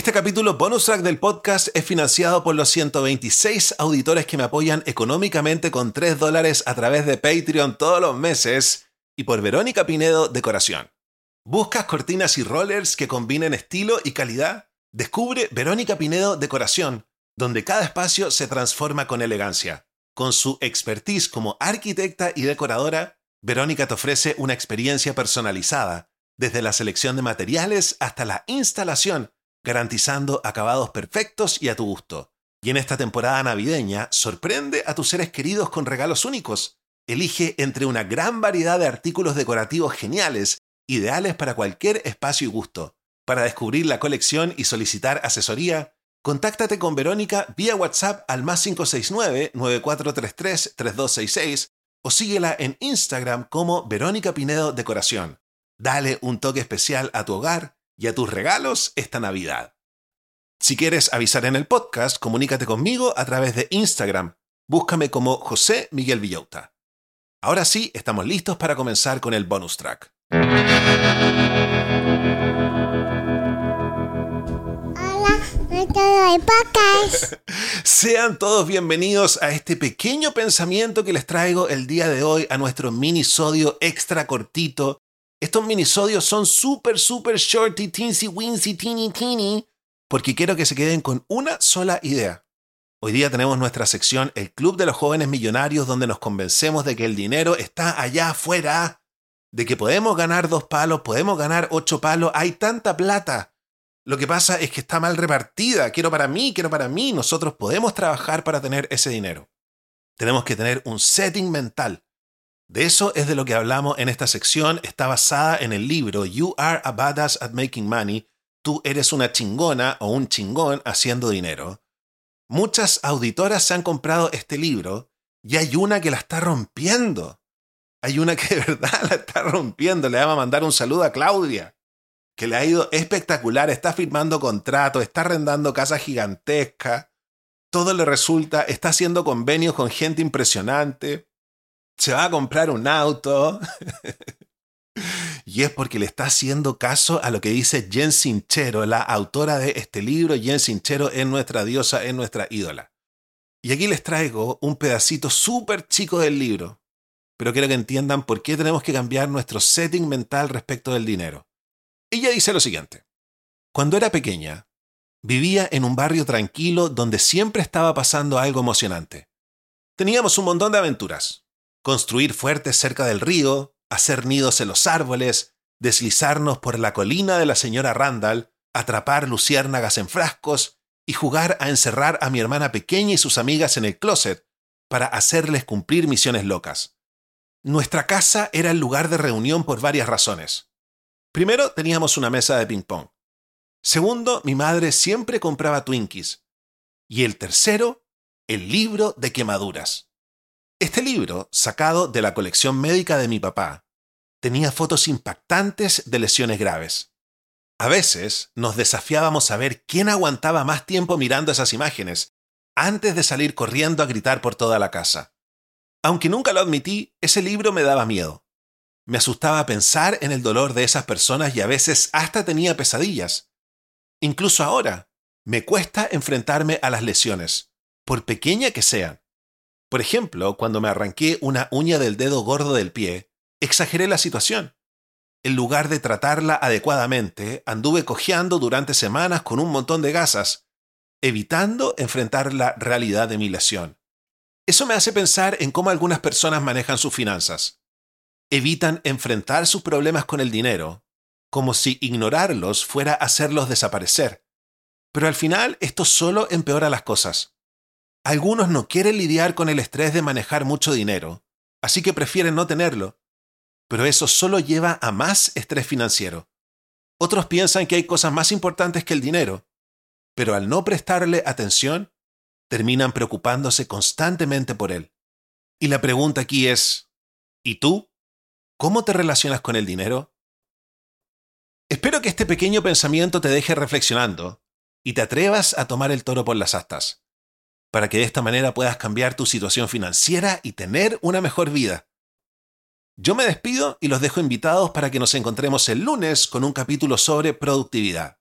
Este capítulo bonus track del podcast es financiado por los 126 auditores que me apoyan económicamente con 3 dólares a través de Patreon todos los meses y por Verónica Pinedo Decoración. ¿Buscas cortinas y rollers que combinen estilo y calidad? Descubre Verónica Pinedo Decoración, donde cada espacio se transforma con elegancia. Con su expertise como arquitecta y decoradora, Verónica te ofrece una experiencia personalizada, desde la selección de materiales hasta la instalación garantizando acabados perfectos y a tu gusto. Y en esta temporada navideña, sorprende a tus seres queridos con regalos únicos. Elige entre una gran variedad de artículos decorativos geniales, ideales para cualquier espacio y gusto. Para descubrir la colección y solicitar asesoría, contáctate con Verónica vía WhatsApp al más 569-9433-3266 o síguela en Instagram como Verónica Pinedo Decoración. Dale un toque especial a tu hogar y a tus regalos esta Navidad. Si quieres avisar en el podcast, comunícate conmigo a través de Instagram. Búscame como José Miguel Villauta. Ahora sí, estamos listos para comenzar con el bonus track. Hola, podcast. Sean todos bienvenidos a este pequeño pensamiento que les traigo el día de hoy a nuestro minisodio extra cortito estos minisodios son súper, súper shorty, teensy, winsy, teeny, teeny, porque quiero que se queden con una sola idea. Hoy día tenemos nuestra sección El Club de los Jóvenes Millonarios, donde nos convencemos de que el dinero está allá afuera, de que podemos ganar dos palos, podemos ganar ocho palos, hay tanta plata. Lo que pasa es que está mal repartida, quiero para mí, quiero para mí, nosotros podemos trabajar para tener ese dinero. Tenemos que tener un setting mental, de eso es de lo que hablamos en esta sección. Está basada en el libro You Are a Badass at Making Money. Tú eres una chingona o un chingón haciendo dinero. Muchas auditoras se han comprado este libro y hay una que la está rompiendo. Hay una que de verdad la está rompiendo. Le vamos a mandar un saludo a Claudia, que le ha ido espectacular. Está firmando contratos, está arrendando casas gigantescas. Todo le resulta, está haciendo convenios con gente impresionante se va a comprar un auto. y es porque le está haciendo caso a lo que dice Jen Sinchero, la autora de este libro. Jen Sinchero es nuestra diosa, es nuestra ídola. Y aquí les traigo un pedacito súper chico del libro, pero quiero que entiendan por qué tenemos que cambiar nuestro setting mental respecto del dinero. Ella dice lo siguiente. Cuando era pequeña, vivía en un barrio tranquilo donde siempre estaba pasando algo emocionante. Teníamos un montón de aventuras, construir fuertes cerca del río, hacer nidos en los árboles, deslizarnos por la colina de la señora Randall, atrapar luciérnagas en frascos y jugar a encerrar a mi hermana pequeña y sus amigas en el closet para hacerles cumplir misiones locas. Nuestra casa era el lugar de reunión por varias razones. Primero, teníamos una mesa de ping-pong. Segundo, mi madre siempre compraba Twinkies. Y el tercero, el libro de quemaduras. Este libro, sacado de la colección médica de mi papá, tenía fotos impactantes de lesiones graves. A veces nos desafiábamos a ver quién aguantaba más tiempo mirando esas imágenes antes de salir corriendo a gritar por toda la casa. Aunque nunca lo admití, ese libro me daba miedo. Me asustaba pensar en el dolor de esas personas y a veces hasta tenía pesadillas. Incluso ahora, me cuesta enfrentarme a las lesiones, por pequeña que sean. Por ejemplo, cuando me arranqué una uña del dedo gordo del pie, exageré la situación. En lugar de tratarla adecuadamente, anduve cojeando durante semanas con un montón de gasas, evitando enfrentar la realidad de mi lesión. Eso me hace pensar en cómo algunas personas manejan sus finanzas. Evitan enfrentar sus problemas con el dinero, como si ignorarlos fuera hacerlos desaparecer. Pero al final esto solo empeora las cosas. Algunos no quieren lidiar con el estrés de manejar mucho dinero, así que prefieren no tenerlo. Pero eso solo lleva a más estrés financiero. Otros piensan que hay cosas más importantes que el dinero, pero al no prestarle atención, terminan preocupándose constantemente por él. Y la pregunta aquí es, ¿y tú? ¿Cómo te relacionas con el dinero? Espero que este pequeño pensamiento te deje reflexionando y te atrevas a tomar el toro por las astas para que de esta manera puedas cambiar tu situación financiera y tener una mejor vida. Yo me despido y los dejo invitados para que nos encontremos el lunes con un capítulo sobre productividad.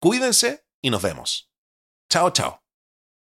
Cuídense y nos vemos. Chao, chao.